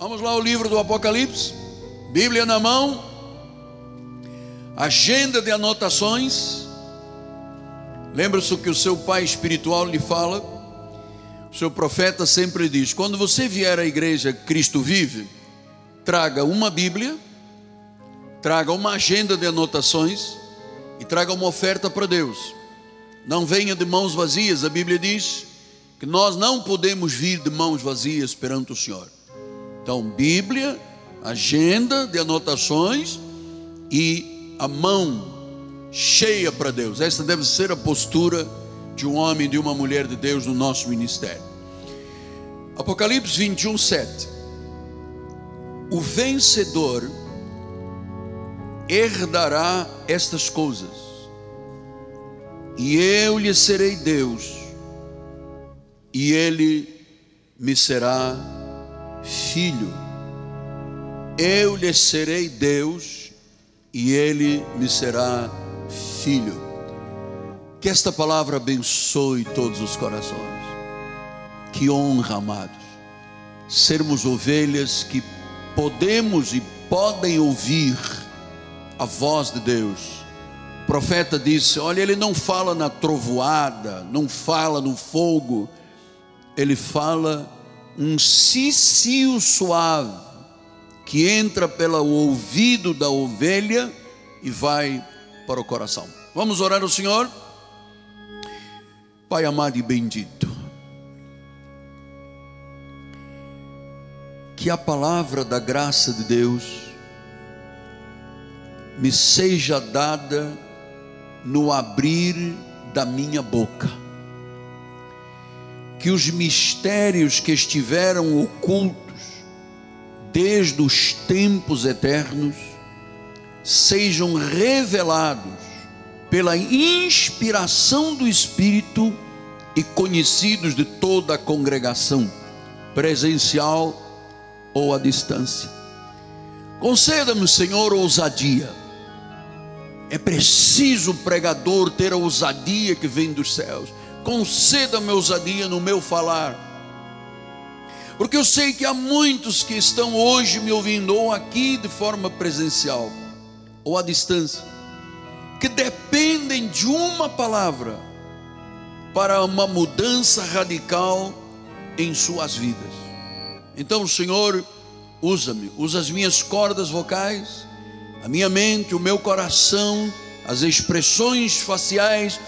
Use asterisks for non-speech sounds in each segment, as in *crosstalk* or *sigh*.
Vamos lá ao livro do Apocalipse, Bíblia na mão, agenda de anotações. Lembra-se o que o seu pai espiritual lhe fala? O seu profeta sempre diz: quando você vier à igreja Cristo vive, traga uma Bíblia, traga uma agenda de anotações e traga uma oferta para Deus. Não venha de mãos vazias, a Bíblia diz que nós não podemos vir de mãos vazias perante o Senhor. Então, Bíblia, agenda de anotações e a mão cheia para Deus. Essa deve ser a postura de um homem e de uma mulher de Deus no nosso ministério. Apocalipse 21, 7. O vencedor herdará estas coisas, e eu lhe serei Deus, e ele me será filho. Eu lhe serei Deus e ele me será filho. Que esta palavra abençoe todos os corações. Que honra, amados, sermos ovelhas que podemos e podem ouvir a voz de Deus. O profeta disse: Olha, ele não fala na trovoada, não fala no fogo, ele fala um cicio suave que entra pelo ouvido da ovelha e vai para o coração. Vamos orar ao Senhor? Pai amado e bendito, que a palavra da graça de Deus me seja dada no abrir da minha boca que os mistérios que estiveram ocultos desde os tempos eternos sejam revelados pela inspiração do Espírito e conhecidos de toda a congregação, presencial ou à distância. Conceda-me, Senhor, ousadia. É preciso o pregador ter a ousadia que vem dos céus conceda-me ousadia no meu falar, porque eu sei que há muitos que estão hoje me ouvindo, ou aqui de forma presencial, ou à distância, que dependem de uma palavra para uma mudança radical em suas vidas. Então, Senhor, usa-me, usa as minhas cordas vocais, a minha mente, o meu coração, as expressões faciais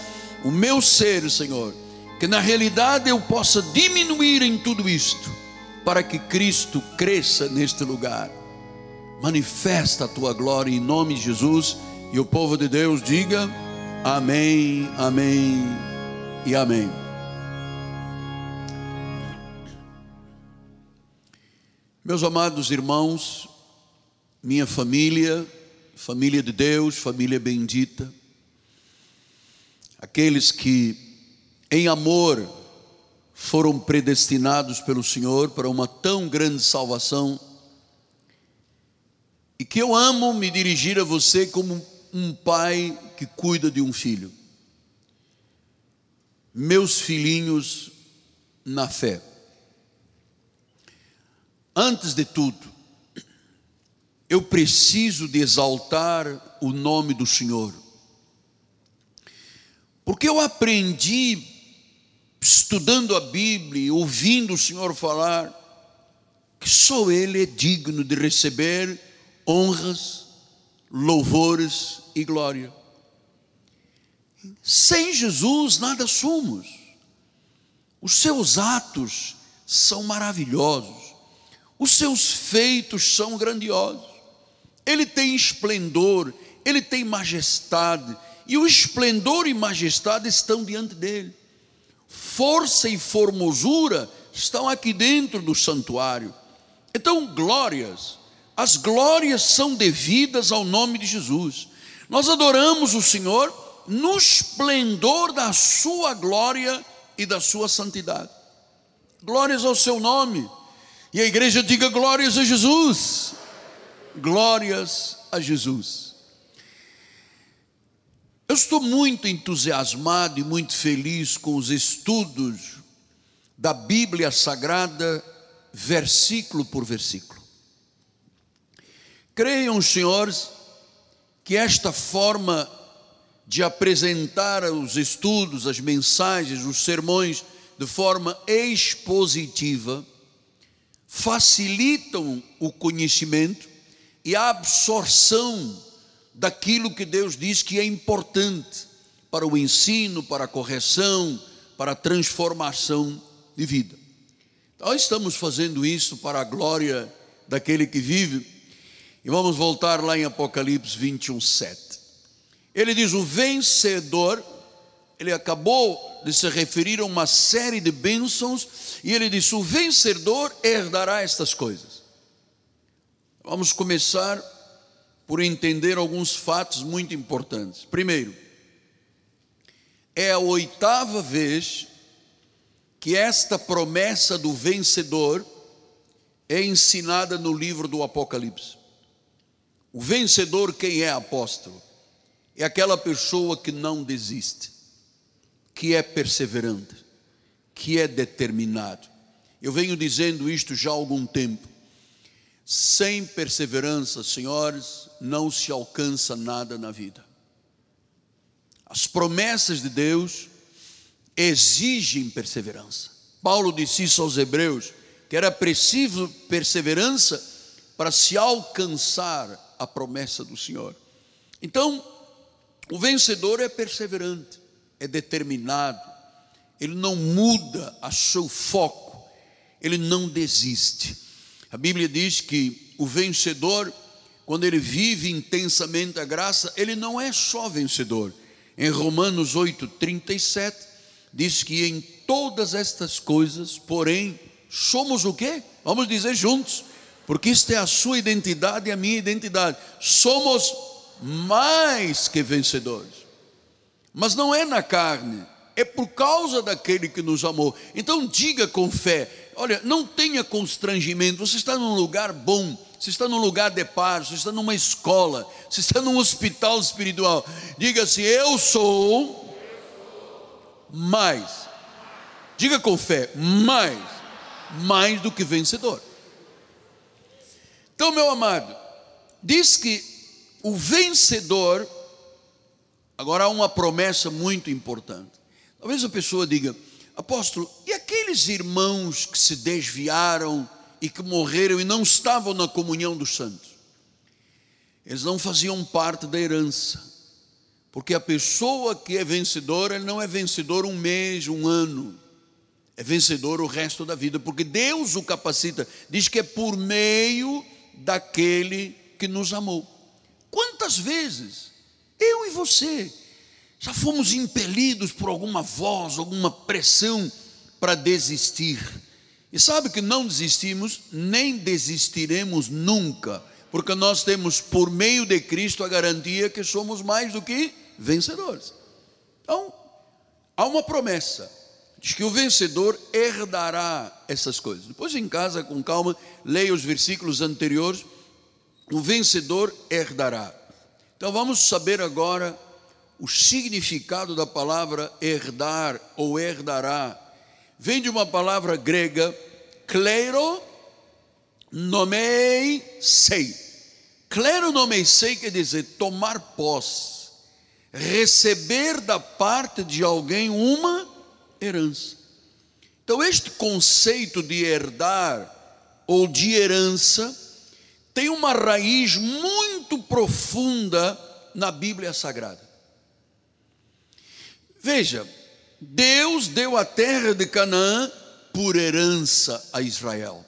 o meu ser, Senhor, que na realidade eu possa diminuir em tudo isto, para que Cristo cresça neste lugar. Manifesta a tua glória em nome de Jesus, e o povo de Deus diga: Amém, Amém e Amém. Meus amados irmãos, minha família, família de Deus, família bendita, aqueles que em amor foram predestinados pelo Senhor para uma tão grande salvação, e que eu amo me dirigir a você como um pai que cuida de um filho. Meus filhinhos na fé. Antes de tudo, eu preciso de exaltar o nome do Senhor. Porque eu aprendi, estudando a Bíblia, ouvindo o Senhor falar, que só Ele é digno de receber honras, louvores e glória. Sem Jesus nada somos. Os seus atos são maravilhosos. Os seus feitos são grandiosos. Ele tem esplendor, ele tem majestade, e o esplendor e majestade estão diante dele. Força e formosura estão aqui dentro do santuário. Então, glórias, as glórias são devidas ao nome de Jesus. Nós adoramos o Senhor no esplendor da sua glória e da sua santidade. Glórias ao seu nome. E a igreja diga glórias a Jesus. Glórias a Jesus. Eu estou muito entusiasmado e muito feliz com os estudos da Bíblia Sagrada, versículo por versículo. Creiam senhores que esta forma de apresentar os estudos, as mensagens, os sermões de forma expositiva facilitam o conhecimento e a absorção daquilo que Deus diz que é importante para o ensino, para a correção, para a transformação de vida. Nós estamos fazendo isso para a glória daquele que vive. E vamos voltar lá em Apocalipse 21, 7. Ele diz: O vencedor, ele acabou de se referir a uma série de bênçãos, e ele diz: O vencedor herdará estas coisas. Vamos começar por entender alguns fatos muito importantes. Primeiro, é a oitava vez que esta promessa do vencedor é ensinada no livro do Apocalipse. O vencedor, quem é apóstolo? É aquela pessoa que não desiste, que é perseverante, que é determinado. Eu venho dizendo isto já há algum tempo. Sem perseverança, senhores, não se alcança nada na vida. As promessas de Deus exigem perseverança. Paulo disse isso aos Hebreus, que era preciso perseverança para se alcançar a promessa do Senhor. Então, o vencedor é perseverante, é determinado, ele não muda a seu foco, ele não desiste. A Bíblia diz que o vencedor, quando ele vive intensamente a graça, ele não é só vencedor. Em Romanos 8, 37, diz que em todas estas coisas, porém, somos o quê? Vamos dizer juntos, porque isto é a sua identidade e a minha identidade. Somos mais que vencedores. Mas não é na carne, é por causa daquele que nos amou. Então diga com fé: olha, não tenha constrangimento, você está num lugar bom, você está num lugar de paz, você está numa escola, você está num hospital espiritual. Diga assim: eu sou mais. Diga com fé, mais, mais do que vencedor. Então, meu amado, diz que o vencedor, agora há uma promessa muito importante. Talvez a pessoa diga, apóstolo, e aqueles irmãos que se desviaram e que morreram e não estavam na comunhão dos santos? Eles não faziam parte da herança. Porque a pessoa que é vencedora, ele não é vencedor um mês, um ano. É vencedor o resto da vida, porque Deus o capacita. Diz que é por meio daquele que nos amou. Quantas vezes eu e você já fomos impelidos por alguma voz, alguma pressão para desistir? E sabe que não desistimos, nem desistiremos nunca, porque nós temos por meio de Cristo a garantia que somos mais do que vencedores. Então, há uma promessa. Diz que o vencedor herdará essas coisas. Depois, em casa, com calma, leia os versículos anteriores. O vencedor herdará. Então, vamos saber agora o significado da palavra herdar ou herdará. Vem de uma palavra grega, clero nomei sei. Clero nomei sei quer dizer tomar posse receber da parte de alguém uma herança. Então, este conceito de herdar ou de herança tem uma raiz muito profunda na Bíblia Sagrada. Veja, Deus deu a terra de Canaã por herança a Israel.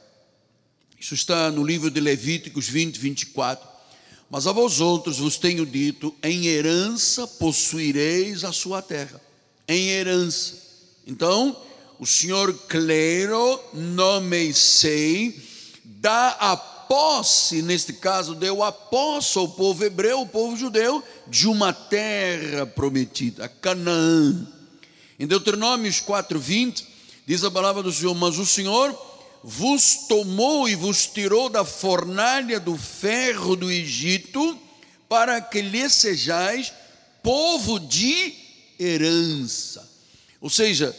Isso está no livro de Levíticos 20, 24. Mas a vós outros vos tenho dito: em herança possuireis a sua terra. Em herança. Então, o Senhor Clero, nome sei, dá a posse, neste caso, deu a posse ao povo hebreu, ao povo judeu, de uma terra prometida, Canaã. Em Deuteronômios 4,20, diz a palavra do Senhor: Mas o Senhor vos tomou e vos tirou da fornalha do ferro do Egito, para que lhe sejais povo de herança. Ou seja,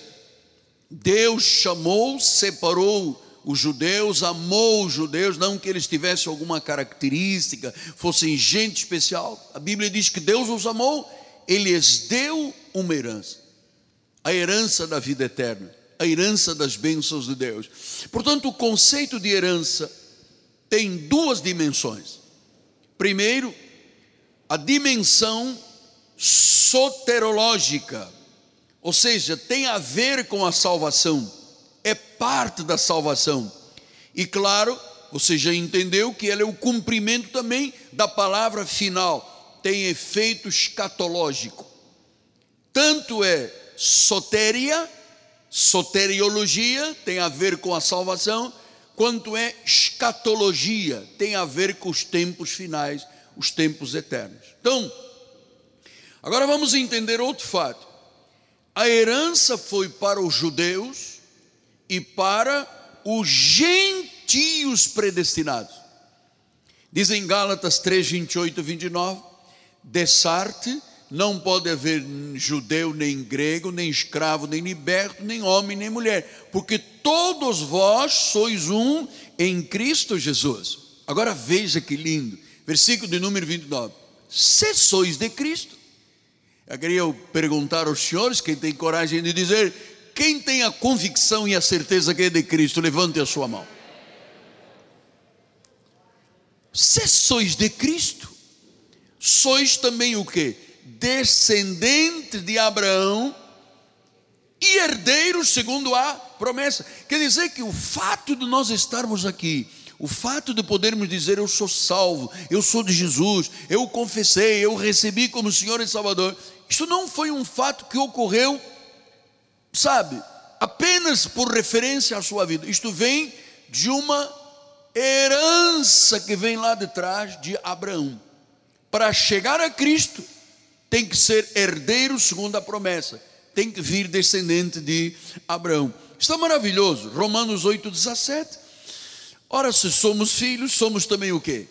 Deus chamou, separou os judeus, amou os judeus, não que eles tivessem alguma característica, fossem gente especial. A Bíblia diz que Deus os amou, ele lhes deu uma herança, a herança da vida eterna, a herança das bênçãos de Deus. Portanto, o conceito de herança tem duas dimensões. Primeiro, a dimensão soterológica, ou seja, tem a ver com a salvação, parte da salvação. E claro, você já entendeu que ela é o cumprimento também da palavra final, tem efeito escatológico. Tanto é soteria, soteriologia, tem a ver com a salvação, quanto é escatologia, tem a ver com os tempos finais, os tempos eternos. Então, agora vamos entender outro fato. A herança foi para os judeus e para os gentios predestinados. Diz em Gálatas 3, 28 e 29, Dessarte não pode haver judeu, nem grego, nem escravo, nem liberto, nem homem, nem mulher, porque todos vós sois um em Cristo Jesus. Agora veja que lindo, versículo de número 29. Se sois de Cristo, eu queria perguntar aos senhores, quem tem coragem de dizer, quem tem a convicção e a certeza que é de Cristo, levante a sua mão. Se sois de Cristo, sois também o que? descendentes de Abraão e herdeiros segundo a promessa. Quer dizer que o fato de nós estarmos aqui, o fato de podermos dizer eu sou salvo, eu sou de Jesus, eu confessei, eu recebi como Senhor e Salvador, isso não foi um fato que ocorreu, sabe, apenas por referência à sua vida. Isto vem de uma herança que vem lá de trás de Abraão. Para chegar a Cristo, tem que ser herdeiro segundo a promessa, tem que vir descendente de Abraão. Está maravilhoso, Romanos 8, 17. Ora, se somos filhos, somos também o quê?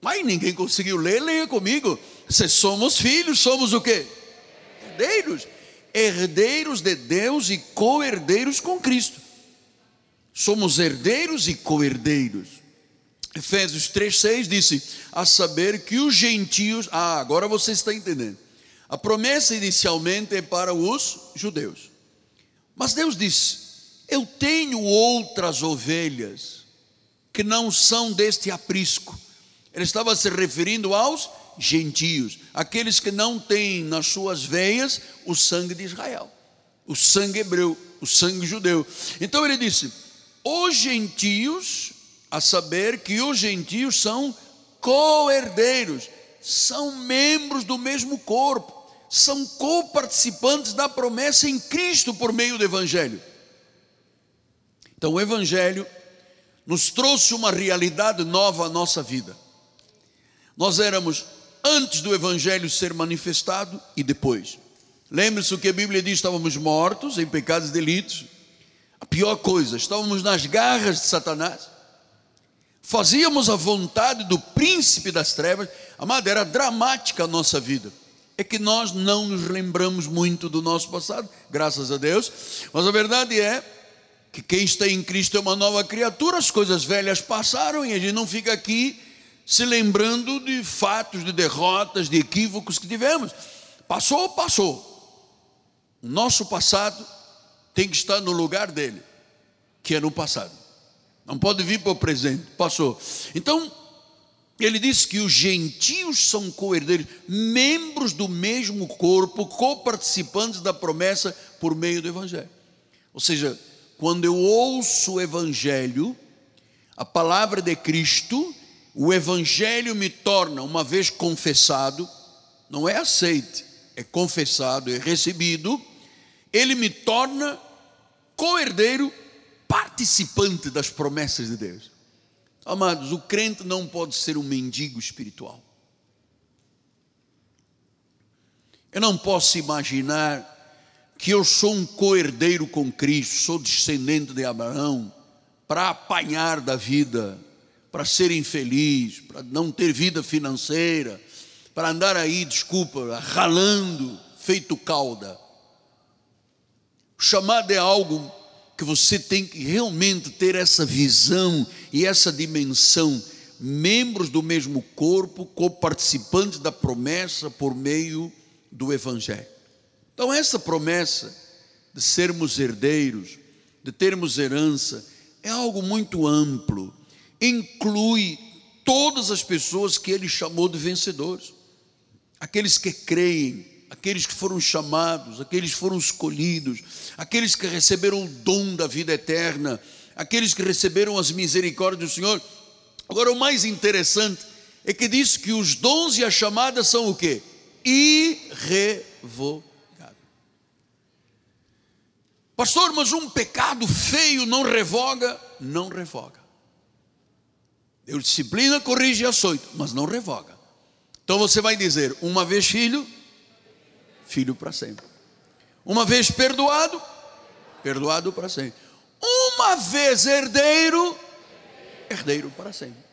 Mas ninguém conseguiu ler, leia comigo. Se somos filhos, somos o quê? Herdeiros. Herdeiros de Deus e co-herdeiros com Cristo. Somos herdeiros e co-herdeiros. Efésios 3,6 disse: A saber que os gentios, ah, agora você está entendendo. A promessa inicialmente é para os judeus. Mas Deus disse: Eu tenho outras ovelhas que não são deste aprisco. Ele estava se referindo aos gentios, aqueles que não têm nas suas veias o sangue de Israel, o sangue hebreu, o sangue judeu. Então ele disse: Os gentios a saber que os gentios são co-herdeiros, são membros do mesmo corpo, são co-participantes da promessa em Cristo por meio do Evangelho. Então, o Evangelho nos trouxe uma realidade nova à nossa vida. Nós éramos antes do Evangelho ser manifestado e depois. Lembre-se o que a Bíblia diz: estávamos mortos em pecados e delitos. A pior coisa, estávamos nas garras de Satanás fazíamos a vontade do príncipe das trevas, amado, era dramática a nossa vida. É que nós não nos lembramos muito do nosso passado, graças a Deus, mas a verdade é que quem está em Cristo é uma nova criatura, as coisas velhas passaram e a gente não fica aqui se lembrando de fatos, de derrotas, de equívocos que tivemos. Passou, passou. O nosso passado tem que estar no lugar dele, que é no passado. Não pode vir para o presente. Passou. Então, ele diz que os gentios são co-herdeiros, membros do mesmo corpo, co-participantes da promessa por meio do Evangelho. Ou seja, quando eu ouço o Evangelho, a palavra de Cristo, o Evangelho me torna, uma vez confessado, não é aceite, é confessado, é recebido, ele me torna co-herdeiro participante das promessas de Deus. Amados, o crente não pode ser um mendigo espiritual. Eu não posso imaginar que eu sou um coerdeiro com Cristo, sou descendente de Abraão, para apanhar da vida, para ser infeliz, para não ter vida financeira, para andar aí, desculpa, ralando, feito cauda. O chamado é algo que você tem que realmente ter essa visão e essa dimensão, membros do mesmo corpo, co-participantes da promessa por meio do Evangelho. Então, essa promessa de sermos herdeiros, de termos herança, é algo muito amplo, inclui todas as pessoas que ele chamou de vencedores, aqueles que creem, aqueles que foram chamados, aqueles que foram escolhidos, aqueles que receberam o dom da vida eterna, aqueles que receberam as misericórdias do Senhor. Agora, o mais interessante é que diz que os dons e a chamada são o que? Irrevogáveis. Pastor, mas um pecado feio não revoga? Não revoga. Deus disciplina, corrige e açoita, mas não revoga. Então você vai dizer: uma vez filho, filho para sempre. Uma vez perdoado, perdoado para sempre. Uma vez herdeiro, herdeiro para sempre.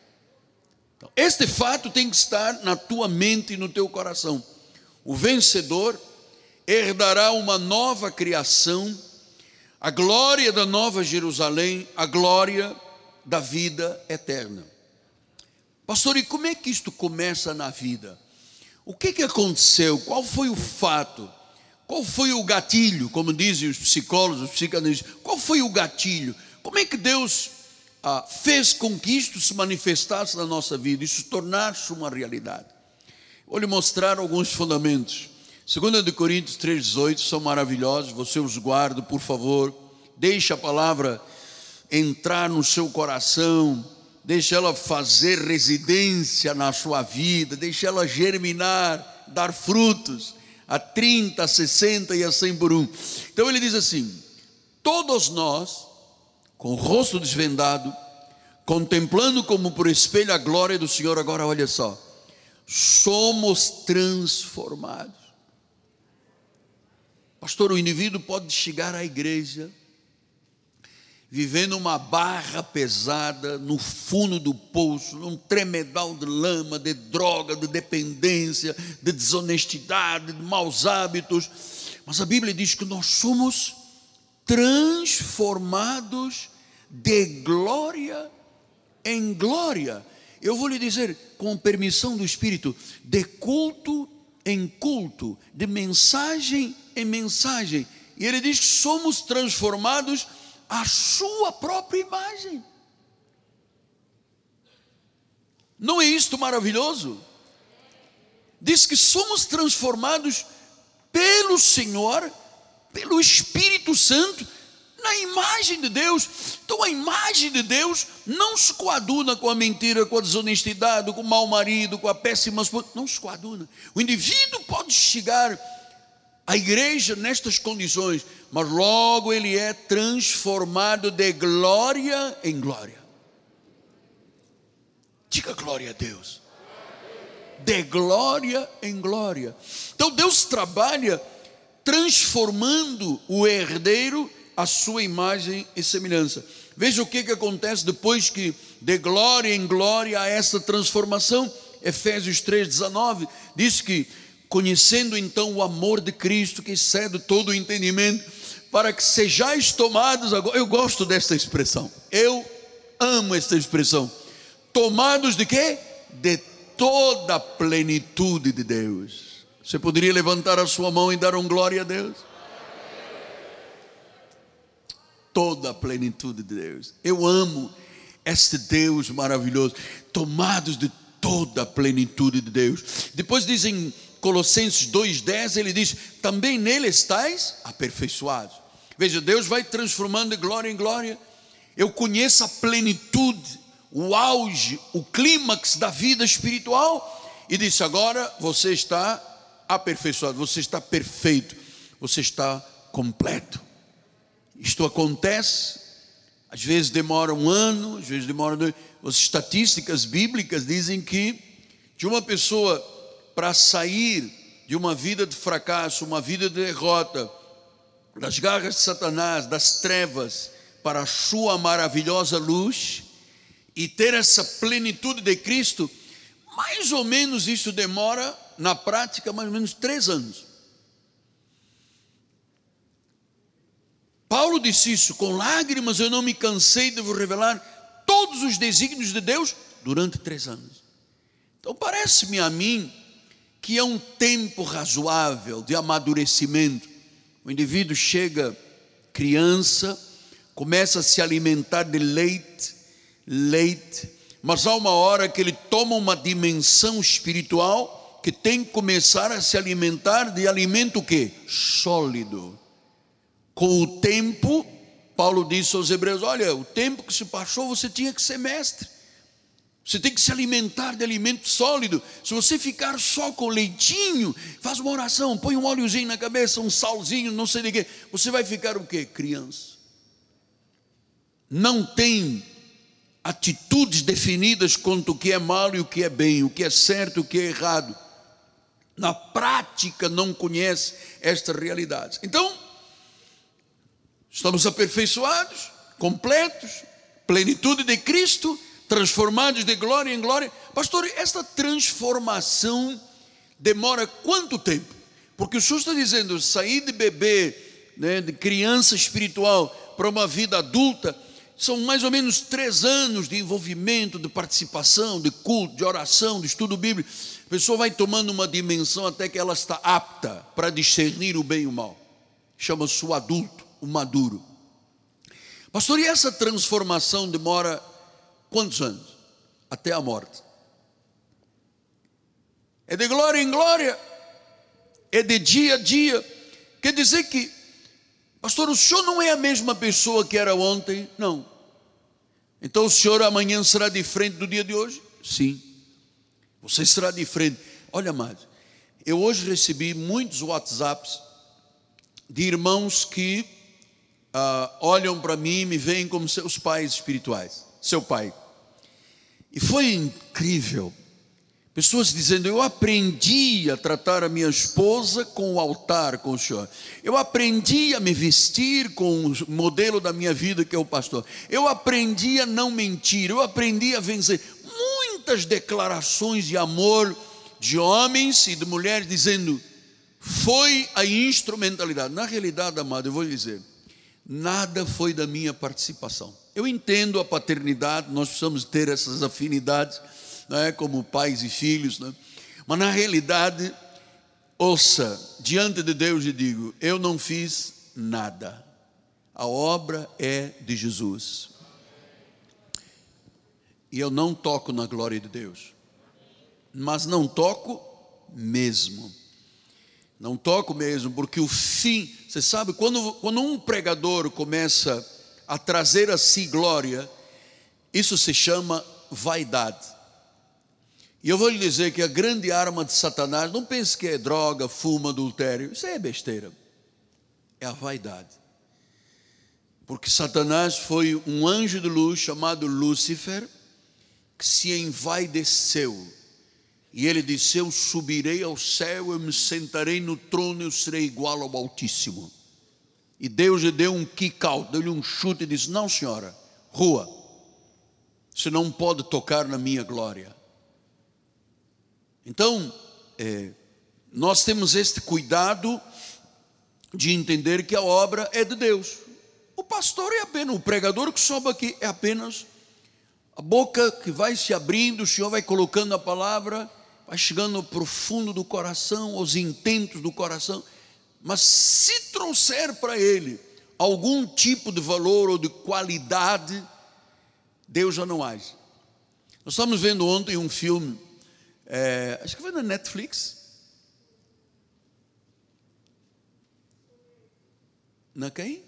Então, este fato tem que estar na tua mente e no teu coração. O vencedor herdará uma nova criação, a glória da nova Jerusalém, a glória da vida eterna. Pastor, e como é que isto começa na vida? O que, que aconteceu? Qual foi o fato? Qual foi o gatilho? Como dizem os psicólogos, os psicanalistas, qual foi o gatilho? Como é que Deus ah, fez com que isto se manifestasse na nossa vida, isso tornasse uma realidade? Vou lhe mostrar alguns fundamentos. 2 de Coríntios 3,18 são maravilhosos, você os guarda, por favor. Deixe a palavra entrar no seu coração deixe ela fazer residência na sua vida, deixe ela germinar, dar frutos a 30, a 60 e a 100 por um. Então ele diz assim: todos nós, com o rosto desvendado, contemplando como por espelho a glória do Senhor, agora olha só, somos transformados. Pastor, o indivíduo pode chegar à igreja vivendo uma barra pesada no fundo do poço, num tremedal de lama, de droga, de dependência, de desonestidade, de maus hábitos. Mas a Bíblia diz que nós somos transformados de glória em glória. Eu vou lhe dizer, com permissão do Espírito, de culto em culto, de mensagem em mensagem. E ele diz que somos transformados a sua própria imagem. Não é isto maravilhoso? Diz que somos transformados pelo Senhor, pelo Espírito Santo, na imagem de Deus. Então a imagem de Deus não se coaduna com a mentira, com a desonestidade, com o mau marido, com a péssima esposa. Não se coaduna. O indivíduo pode chegar à igreja nestas condições, mas logo ele é transformado de glória em glória. Diga glória a Deus. De glória em glória. Então Deus trabalha transformando o herdeiro à sua imagem e semelhança. Veja o que, que acontece depois que de glória em glória há essa transformação. Efésios 3,19 diz que, conhecendo então o amor de Cristo que excede todo o entendimento, para que sejais tomados agora. Eu gosto desta expressão. Eu amo esta expressão. Tomados de quê? De toda a plenitude de Deus. Você poderia levantar a sua mão e dar um glória a Deus? Toda a plenitude de Deus. Eu amo este Deus maravilhoso. Tomados de toda a plenitude de Deus. Depois dizem Colossenses 2,10, ele diz: também nele estáis aperfeiçoados. Veja, Deus vai transformando de glória em glória. Eu conheço a plenitude, o auge, o clímax da vida espiritual. E disse: agora você está aperfeiçoado, você está perfeito, você está completo. Isto acontece, às vezes demora um ano, às vezes demora dois. As estatísticas bíblicas dizem que de uma pessoa para sair de uma vida de fracasso, uma vida de derrota, das garras de Satanás, das trevas, para a sua maravilhosa luz e ter essa plenitude de Cristo, mais ou menos isso demora, na prática, mais ou menos três anos. Paulo disse isso: com lágrimas eu não me cansei de vos revelar todos os desígnios de Deus durante três anos. Então parece-me a mim que é um tempo razoável de amadurecimento. O indivíduo chega criança, começa a se alimentar de leite, leite, mas há uma hora que ele toma uma dimensão espiritual que tem que começar a se alimentar de alimento que sólido. Com o tempo, Paulo disse aos Hebreus: Olha, o tempo que se passou, você tinha que ser mestre. Você tem que se alimentar de alimento sólido. Se você ficar só com leitinho, faz uma oração, põe um óleozinho na cabeça, um salzinho, não sei de quê. Você vai ficar o quê? Criança. Não tem atitudes definidas quanto o que é mal e o que é bem, o que é certo e o que é errado. Na prática não conhece estas realidades. Então, estamos aperfeiçoados, completos, plenitude de Cristo transformados de glória em glória. Pastor, esta transformação demora quanto tempo? Porque o senhor está dizendo, sair de bebê, né, de criança espiritual, para uma vida adulta, são mais ou menos três anos de envolvimento, de participação, de culto, de oração, de estudo bíblico. A pessoa vai tomando uma dimensão até que ela está apta para discernir o bem e o mal. Chama-se o adulto, o maduro. Pastor, e essa transformação demora Quantos anos? Até a morte. É de glória em glória, é de dia a dia. Quer dizer que, pastor, o senhor não é a mesma pessoa que era ontem? Não. Então o senhor amanhã será diferente do dia de hoje? Sim. Você será diferente. Olha, amado, eu hoje recebi muitos WhatsApps de irmãos que uh, olham para mim e me veem como seus pais espirituais. Seu pai. E foi incrível. Pessoas dizendo: Eu aprendi a tratar a minha esposa com o altar, com o Senhor. Eu aprendi a me vestir com o modelo da minha vida, que é o pastor. Eu aprendi a não mentir. Eu aprendi a vencer. Muitas declarações de amor de homens e de mulheres dizendo: Foi a instrumentalidade. Na realidade, amado, eu vou lhe dizer: nada foi da minha participação. Eu entendo a paternidade, nós precisamos ter essas afinidades, né, como pais e filhos, né? mas na realidade, ouça, diante de Deus e digo: eu não fiz nada, a obra é de Jesus, e eu não toco na glória de Deus, mas não toco mesmo. Não toco mesmo, porque o fim, você sabe, quando, quando um pregador começa a trazer a si glória, isso se chama vaidade. E eu vou lhe dizer que a grande arma de Satanás, não pense que é droga, fuma, adultério, isso é besteira. É a vaidade. Porque Satanás foi um anjo de luz chamado Lúcifer, que se envaideceu. E ele disse: Eu subirei ao céu, eu me sentarei no trono, eu serei igual ao Altíssimo. E Deus lhe deu um kick out, deu-lhe um chute e disse: Não, senhora, rua, você não pode tocar na minha glória. Então, é, nós temos este cuidado de entender que a obra é de Deus. O pastor é apenas, o pregador que sobe aqui é apenas a boca que vai se abrindo, o Senhor vai colocando a palavra, vai chegando no profundo do coração, aos intentos do coração. Mas se trouxer para ele algum tipo de valor ou de qualidade, Deus já não age. Nós estamos vendo ontem um filme, é, acho que foi na Netflix. Na quem?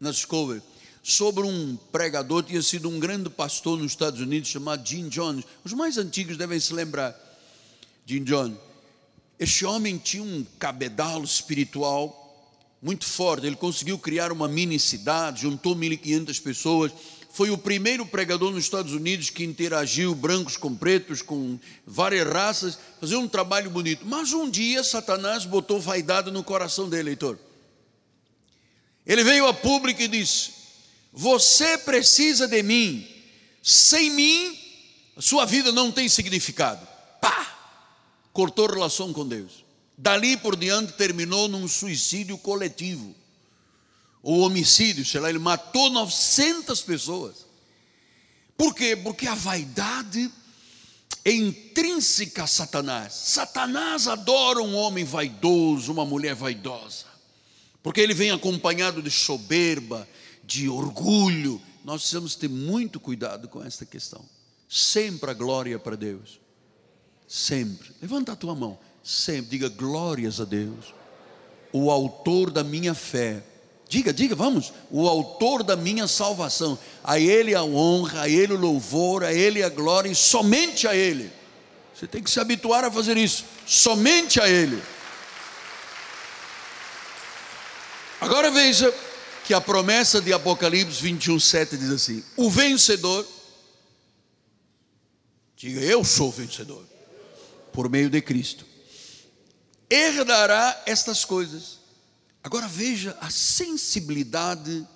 Na Discovery. Sobre um pregador, tinha sido um grande pastor nos Estados Unidos chamado Jim Jones. Os mais antigos devem se lembrar. Jim Jones. Este homem tinha um cabedal espiritual muito forte. Ele conseguiu criar uma mini cidade, juntou 1.500 pessoas. Foi o primeiro pregador nos Estados Unidos que interagiu brancos com pretos, com várias raças, fazia um trabalho bonito. Mas um dia Satanás botou vaidade no coração dele, leitor. Ele veio a público e disse: Você precisa de mim. Sem mim, sua vida não tem significado cortou relação com Deus. Dali por diante terminou num suicídio coletivo. ou homicídio, sei lá, ele matou 900 pessoas. Por quê? Porque a vaidade é intrínseca a Satanás. Satanás adora um homem vaidoso, uma mulher vaidosa, porque ele vem acompanhado de soberba, de orgulho. Nós precisamos ter muito cuidado com esta questão. Sempre a glória para Deus. Sempre. Levanta a tua mão. Sempre. Diga glórias a Deus. O autor da minha fé. Diga, diga, vamos. O autor da minha salvação. A Ele a honra, a Ele o louvor, a Ele a glória e somente a Ele. Você tem que se habituar a fazer isso. Somente a Ele. Agora veja que a promessa de Apocalipse 21, 7 diz assim: O vencedor, diga eu sou vencedor por meio de Cristo, herdará estas coisas. Agora veja a sensibilidade.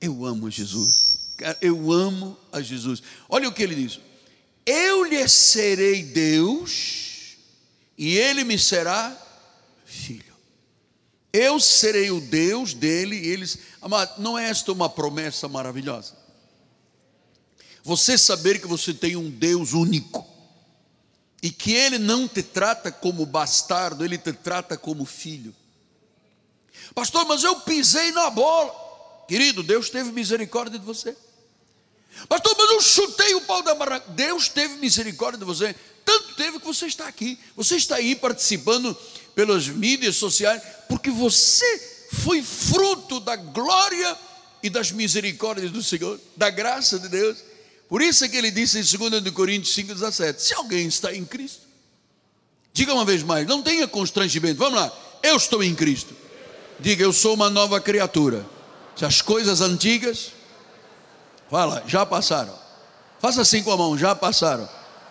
Eu amo Jesus. Eu amo a Jesus. Olha o que ele diz: Eu lhe serei Deus, e ele me será filho. Eu serei o Deus dele, e eles. Amado, não é esta uma promessa maravilhosa? Você saber que você tem um Deus único e que ele não te trata como bastardo, ele te trata como filho. Pastor, mas eu pisei na bola. Querido, Deus teve misericórdia de você. Pastor, mas eu chutei o pau da barraca. Deus teve misericórdia de você. Tanto teve que você está aqui. Você está aí participando pelas mídias sociais, porque você foi fruto da glória e das misericórdias do Senhor, da graça de Deus. Por isso é que ele disse em 2 Coríntios 5,17: Se alguém está em Cristo, diga uma vez mais, não tenha constrangimento, vamos lá, eu estou em Cristo. Diga, eu sou uma nova criatura. Se as coisas antigas, fala, já passaram. Faça assim com a mão, já passaram.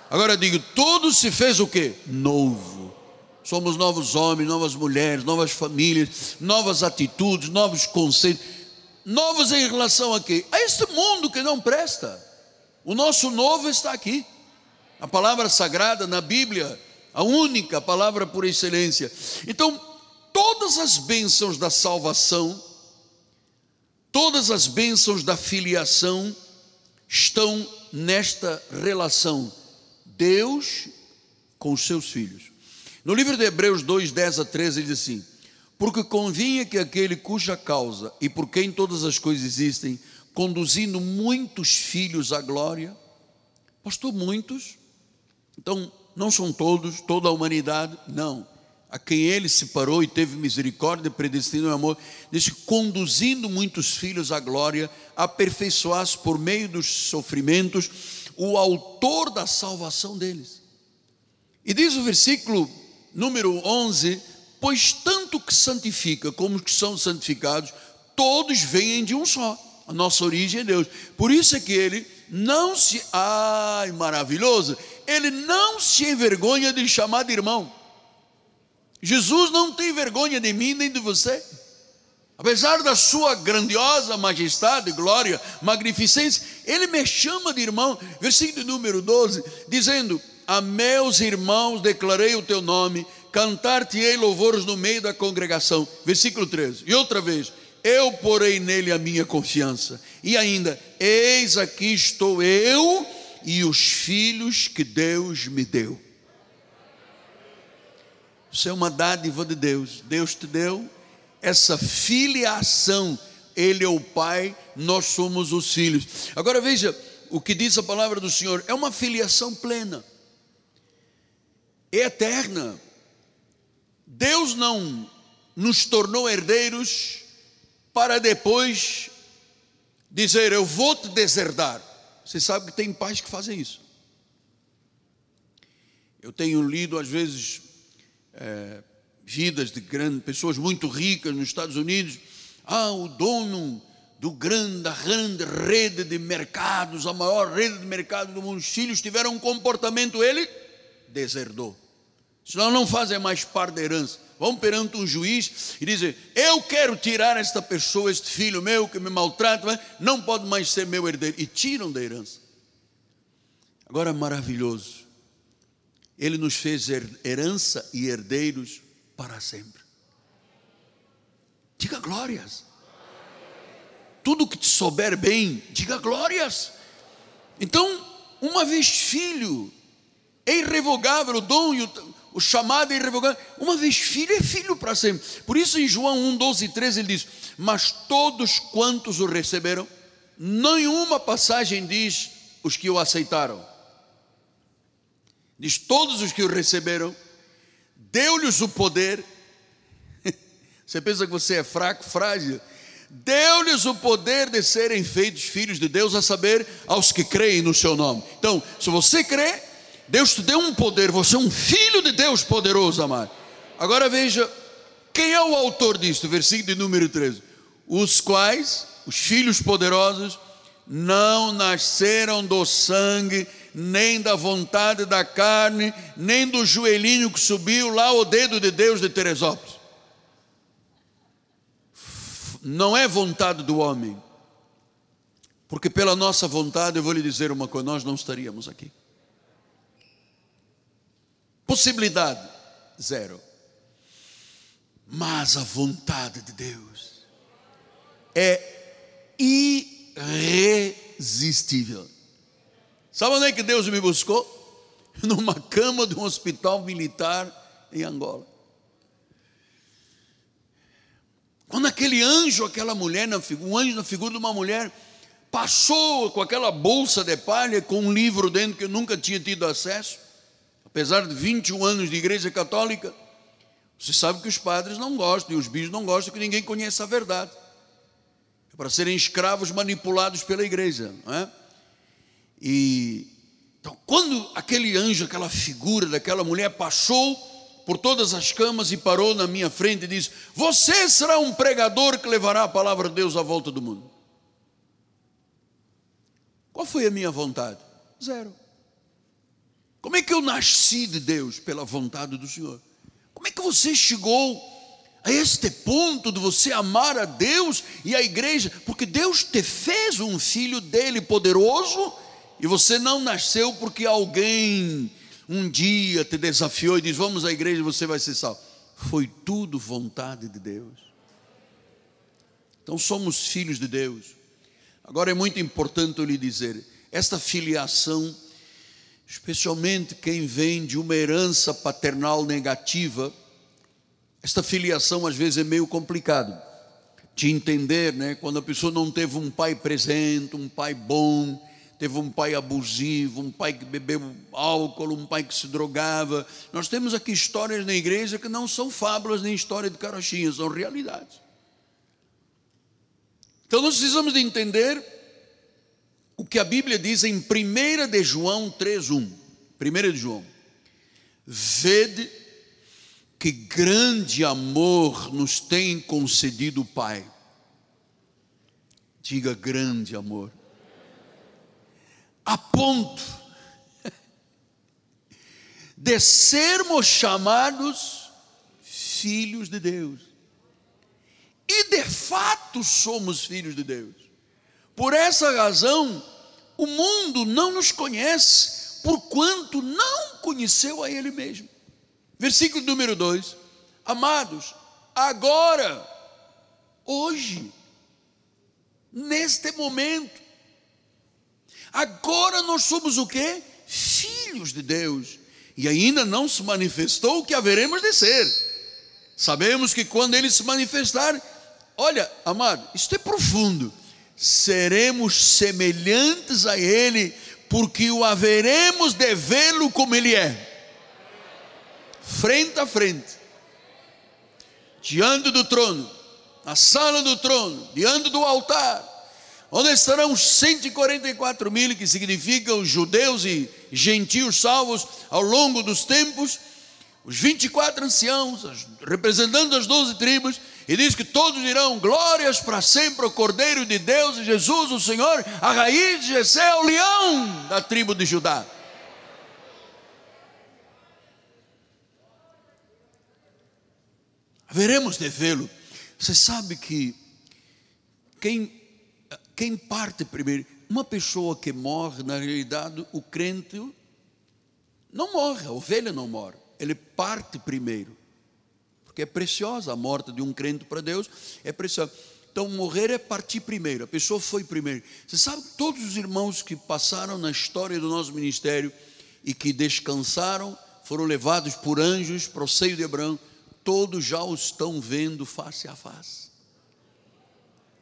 Agora digo, tudo se fez o que? Novo. Somos novos homens, novas mulheres, novas famílias, novas atitudes, novos conceitos, novos em relação a quê? A este mundo que não presta. O nosso novo está aqui. A palavra sagrada na Bíblia, a única palavra por excelência. Então, todas as bênçãos da salvação, todas as bênçãos da filiação estão nesta relação Deus com os seus filhos. No livro de Hebreus 2, 10 a 13, ele diz assim: Porque convinha que aquele cuja causa e por quem todas as coisas existem, conduzindo muitos filhos à glória. Pastor, muitos? Então, não são todos, toda a humanidade, não. A quem ele separou e teve misericórdia, predestinou amor, disse: conduzindo muitos filhos à glória, aperfeiçoasse por meio dos sofrimentos o autor da salvação deles. E diz o versículo número 11: Pois tanto que santifica como que são santificados, todos vêm de um só a nossa origem é Deus. Por isso é que ele não se, ai, maravilhoso, ele não se envergonha de chamar de irmão. Jesus não tem vergonha de mim nem de você. Apesar da sua grandiosa majestade, glória, magnificência, ele me chama de irmão. Versículo número 12, dizendo: A meus irmãos declarei o teu nome, cantar-te-ei louvores no meio da congregação. Versículo 13. E outra vez: eu porei nele a minha confiança. E ainda, eis aqui estou eu e os filhos que Deus me deu. Isso é uma dádiva de Deus. Deus te deu essa filiação. Ele é o Pai, nós somos os filhos. Agora veja o que diz a palavra do Senhor: é uma filiação plena, é eterna. Deus não nos tornou herdeiros para depois dizer: Eu vou te deserdar. Você sabe que tem pais que fazem isso. Eu tenho lido, às vezes, é, vidas de grandes pessoas muito ricas nos Estados Unidos. Ah, o dono do grande, da grande rede de mercados, a maior rede de mercados do mundo, os filhos tiveram um comportamento, ele deserdou. Senão não fazem mais parte da herança vão perante um juiz e dizem: Eu quero tirar esta pessoa, este filho meu que me maltrata, não pode mais ser meu herdeiro. E tiram da herança. Agora, maravilhoso, Ele nos fez herança e herdeiros para sempre. Diga glórias. tudo que te souber bem, diga glórias. Então, uma vez filho, é irrevogável o dom e o, o chamado é irrevogável. Uma vez filho, é filho para sempre. Por isso, em João 1, 12 e 13, ele diz: Mas todos quantos o receberam, nenhuma passagem diz os que o aceitaram. Diz: Todos os que o receberam, deu-lhes o poder. *laughs* Você pensa que você é fraco, frágil? deu-lhes o poder de serem feitos filhos de Deus, a saber, aos que creem no seu nome. Então, se você crê, Deus te deu um poder, você é um filho de Deus poderoso, amado. Agora veja, quem é o autor disto? Versículo de número 13. Os quais, os filhos poderosos, não nasceram do sangue, nem da vontade da carne, nem do joelhinho que subiu lá o dedo de Deus de Teresópolis não é vontade do homem, porque pela nossa vontade, eu vou lhe dizer uma coisa: nós não estaríamos aqui. Possibilidade, zero. Mas a vontade de Deus é irresistível. Sabe onde é que Deus me buscou? *laughs* Numa cama de um hospital militar em Angola. Quando aquele anjo, aquela mulher, um anjo na figura de uma mulher, passou com aquela bolsa de palha, com um livro dentro que eu nunca tinha tido acesso, apesar de 21 anos de igreja católica, você sabe que os padres não gostam e os bispos não gostam que ninguém conheça a verdade. É para serem escravos manipulados pela igreja, não é? E então, quando aquele anjo, aquela figura daquela mulher passou, por todas as camas e parou na minha frente e disse: Você será um pregador que levará a palavra de Deus à volta do mundo. Qual foi a minha vontade? Zero. Como é que eu nasci de Deus? Pela vontade do Senhor. Como é que você chegou a este ponto de você amar a Deus e a igreja? Porque Deus te fez um filho dele poderoso e você não nasceu porque alguém um dia te desafiou e diz: Vamos à igreja, você vai ser salvo. Foi tudo vontade de Deus. Então somos filhos de Deus. Agora é muito importante eu lhe dizer: esta filiação, especialmente quem vem de uma herança paternal negativa, esta filiação às vezes é meio complicado de entender, né? Quando a pessoa não teve um pai presente, um pai bom, teve um pai abusivo, um pai que bebeu álcool, um pai que se drogava. Nós temos aqui histórias na igreja que não são fábulas nem história de carochinha, são realidades. Então nós precisamos de entender o que a Bíblia diz em 1 de João 3:1. 1 de João. Vede que grande amor nos tem concedido o Pai. Diga grande amor a ponto *laughs* de sermos chamados filhos de Deus. E de fato somos filhos de Deus. Por essa razão, o mundo não nos conhece, porquanto não conheceu a Ele mesmo. Versículo número 2: Amados, agora, hoje, neste momento, Agora nós somos o que? Filhos de Deus. E ainda não se manifestou o que haveremos de ser. Sabemos que quando ele se manifestar, olha, amado, isto é profundo. Seremos semelhantes a ele, porque o haveremos de vê-lo como ele é. Frente a frente. Diante do trono, na sala do trono, diante do altar. Onde estarão os 144 mil, que significam judeus e gentios salvos ao longo dos tempos, os 24 anciãos, representando as 12 tribos, e diz que todos dirão glórias para sempre ao Cordeiro de Deus e Jesus, o Senhor, a raiz de Jessé, o leão da tribo de Judá. Veremos de vê-lo. Você sabe que quem quem parte primeiro? Uma pessoa que morre, na realidade, o crente não morre, a ovelha não morre, ele parte primeiro, porque é preciosa a morte de um crente para Deus, é preciosa. Então, morrer é partir primeiro, a pessoa foi primeiro. Você sabe que todos os irmãos que passaram na história do nosso ministério e que descansaram, foram levados por anjos para o seio de Abraão, todos já o estão vendo face a face.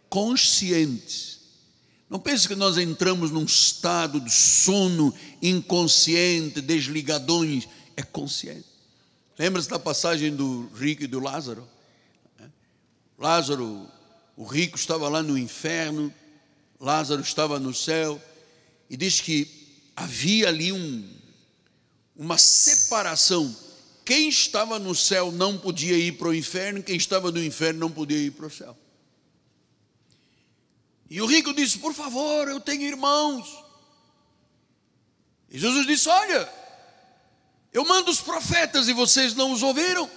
Conscientes. Não pense que nós entramos num estado de sono inconsciente, desligadões. É consciente. Lembra-se da passagem do rico e do Lázaro? Lázaro o rico estava lá no inferno, Lázaro estava no céu, e diz que havia ali um, uma separação. Quem estava no céu não podia ir para o inferno, quem estava no inferno não podia ir para o céu. E o rico disse: Por favor, eu tenho irmãos. E Jesus disse: Olha, eu mando os profetas e vocês não os ouviram.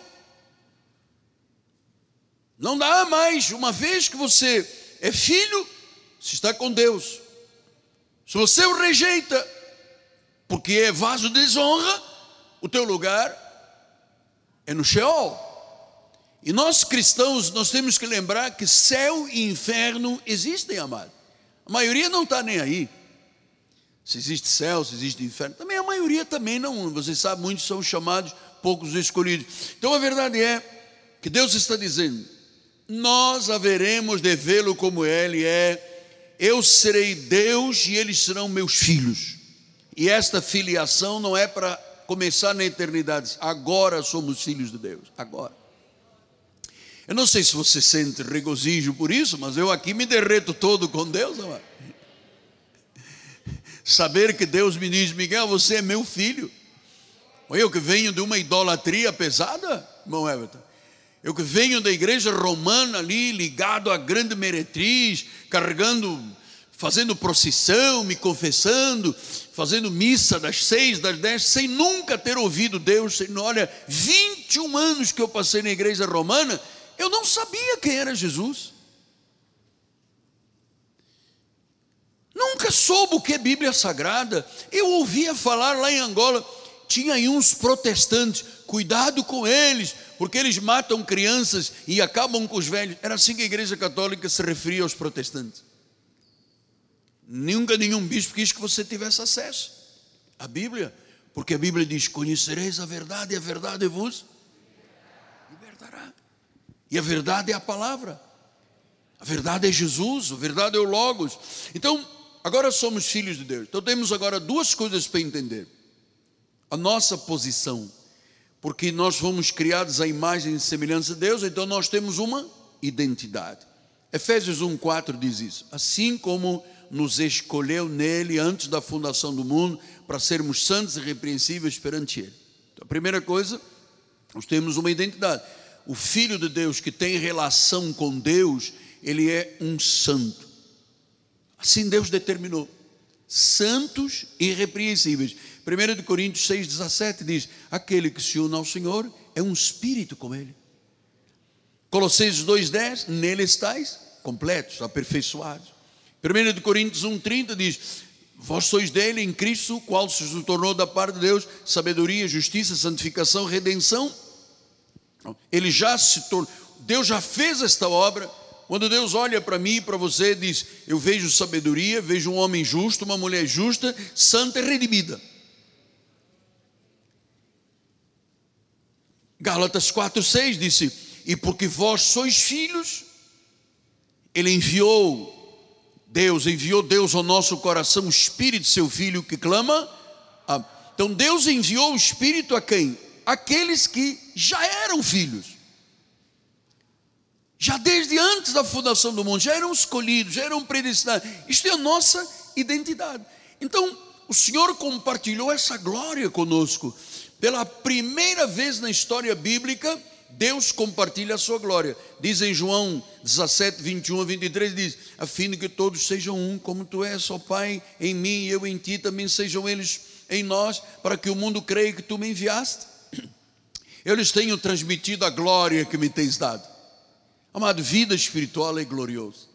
Não dá mais, uma vez que você é filho, se está com Deus. Se você o rejeita, porque é vaso de desonra, o teu lugar é no Sheol. E nós cristãos, nós temos que lembrar que céu e inferno existem, amado. A maioria não está nem aí. Se existe céu, se existe inferno. Também maioria também não, vocês sabem, muitos são chamados, poucos escolhidos. Então a verdade é que Deus está dizendo, nós haveremos de vê-lo como ele é. Eu serei Deus e eles serão meus filhos. E esta filiação não é para começar na eternidade. Agora somos filhos de Deus. Agora. Eu não sei se você sente regozijo por isso, mas eu aqui me derreto todo com Deus. Amado. Saber que Deus me diz, Miguel, você é meu filho. Eu que venho de uma idolatria pesada, irmão Everton. Eu que venho da igreja romana ali, ligado à grande meretriz, carregando, fazendo procissão, me confessando, fazendo missa das seis, das dez, sem nunca ter ouvido Deus. Sem, olha, 21 anos que eu passei na igreja romana, eu não sabia quem era Jesus. Nunca soube o que é Bíblia Sagrada. Eu ouvia falar lá em Angola, tinha aí uns protestantes, cuidado com eles, porque eles matam crianças e acabam com os velhos. Era assim que a igreja católica se referia aos protestantes. Nunca nenhum bispo quis que você tivesse acesso à Bíblia, porque a Bíblia diz: Conhecereis a verdade, e a verdade vos libertará. E a verdade é a palavra, a verdade é Jesus, a verdade é o Logos. Então, agora somos filhos de Deus. Então, temos agora duas coisas para entender: a nossa posição porque nós fomos criados à imagem e semelhança de Deus, então nós temos uma identidade. Efésios 1,4 diz isso. Assim como nos escolheu nele antes da fundação do mundo, para sermos santos e repreensíveis perante Ele. Então, a primeira coisa, nós temos uma identidade. O Filho de Deus que tem relação com Deus, ele é um santo. Assim Deus determinou. Santos irrepreensíveis. 1 Coríntios 6,17 diz: Aquele que se une ao Senhor é um espírito com Ele. Colossenses 2,10: Nele estáis completos, aperfeiçoados. 1 Coríntios 1,30 diz: Vós sois dele em Cristo, qual se tornou da parte de Deus sabedoria, justiça, santificação, redenção. Ele já se tornou, Deus já fez esta obra. Quando Deus olha para mim e para você, diz: Eu vejo sabedoria, vejo um homem justo, uma mulher justa, santa e redimida. Gálatas 4,6 disse: E porque vós sois filhos, Ele enviou, Deus enviou Deus ao nosso coração o Espírito seu Filho que clama. Então Deus enviou o Espírito a quem? Aqueles que já eram filhos. Já desde antes da fundação do mundo, já eram escolhidos, já eram predestinados. Isto é a nossa identidade. Então, o Senhor compartilhou essa glória conosco. Pela primeira vez na história bíblica, Deus compartilha a sua glória. Diz em João 17, 21 a 23, diz, a fim de que todos sejam um, como tu és, ó Pai, em mim e eu em ti, também sejam eles em nós, para que o mundo creia que tu me enviaste. Eu lhes tenho transmitido a glória que me tens dado. Amado, vida espiritual é glorioso.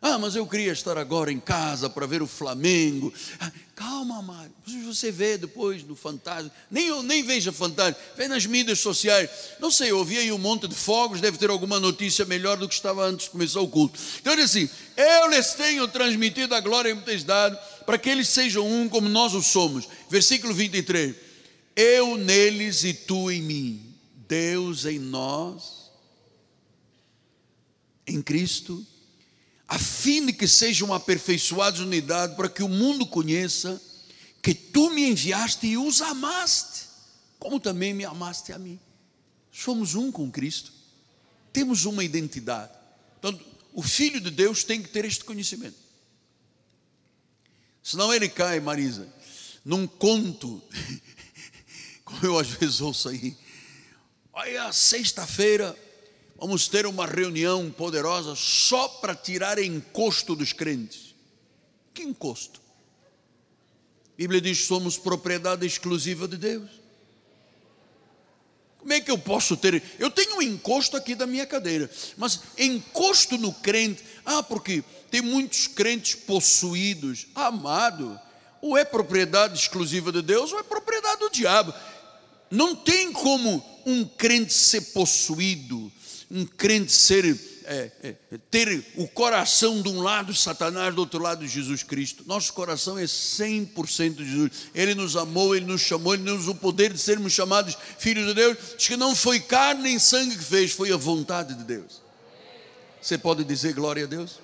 Ah, mas eu queria estar agora em casa para ver o Flamengo. Ah, calma, amado. Você vê depois no Fantástico. Nem, eu, nem veja Fantástico. Vê nas mídias sociais. Não sei, eu ouvi aí um monte de fogos. Deve ter alguma notícia melhor do que estava antes de começar o culto. Então ele assim: Eu lhes tenho transmitido a glória que me tens dado, para que eles sejam um como nós o somos. Versículo 23. Eu neles e tu em mim. Deus em nós, em Cristo a fim de que sejam aperfeiçoados unidade, para que o mundo conheça que tu me enviaste e os amaste, como também me amaste a mim. Somos um com Cristo, temos uma identidade. Então, o Filho de Deus tem que ter este conhecimento. Senão ele cai, Marisa, num conto, *laughs* como eu às vezes ouço aí. Olha, sexta-feira, Vamos ter uma reunião poderosa só para tirar encosto dos crentes. Que encosto? A Bíblia diz somos propriedade exclusiva de Deus. Como é que eu posso ter? Eu tenho um encosto aqui da minha cadeira, mas encosto no crente. Ah, porque tem muitos crentes possuídos. Amado, ou é propriedade exclusiva de Deus ou é propriedade do diabo. Não tem como um crente ser possuído um crente ser é, é, ter o coração de um lado Satanás, do outro lado Jesus Cristo. Nosso coração é 100% de Jesus. Ele nos amou, ele nos chamou, ele nos deu o poder de sermos chamados filhos de Deus. Diz que não foi carne nem sangue que fez, foi a vontade de Deus. Você pode dizer glória a Deus?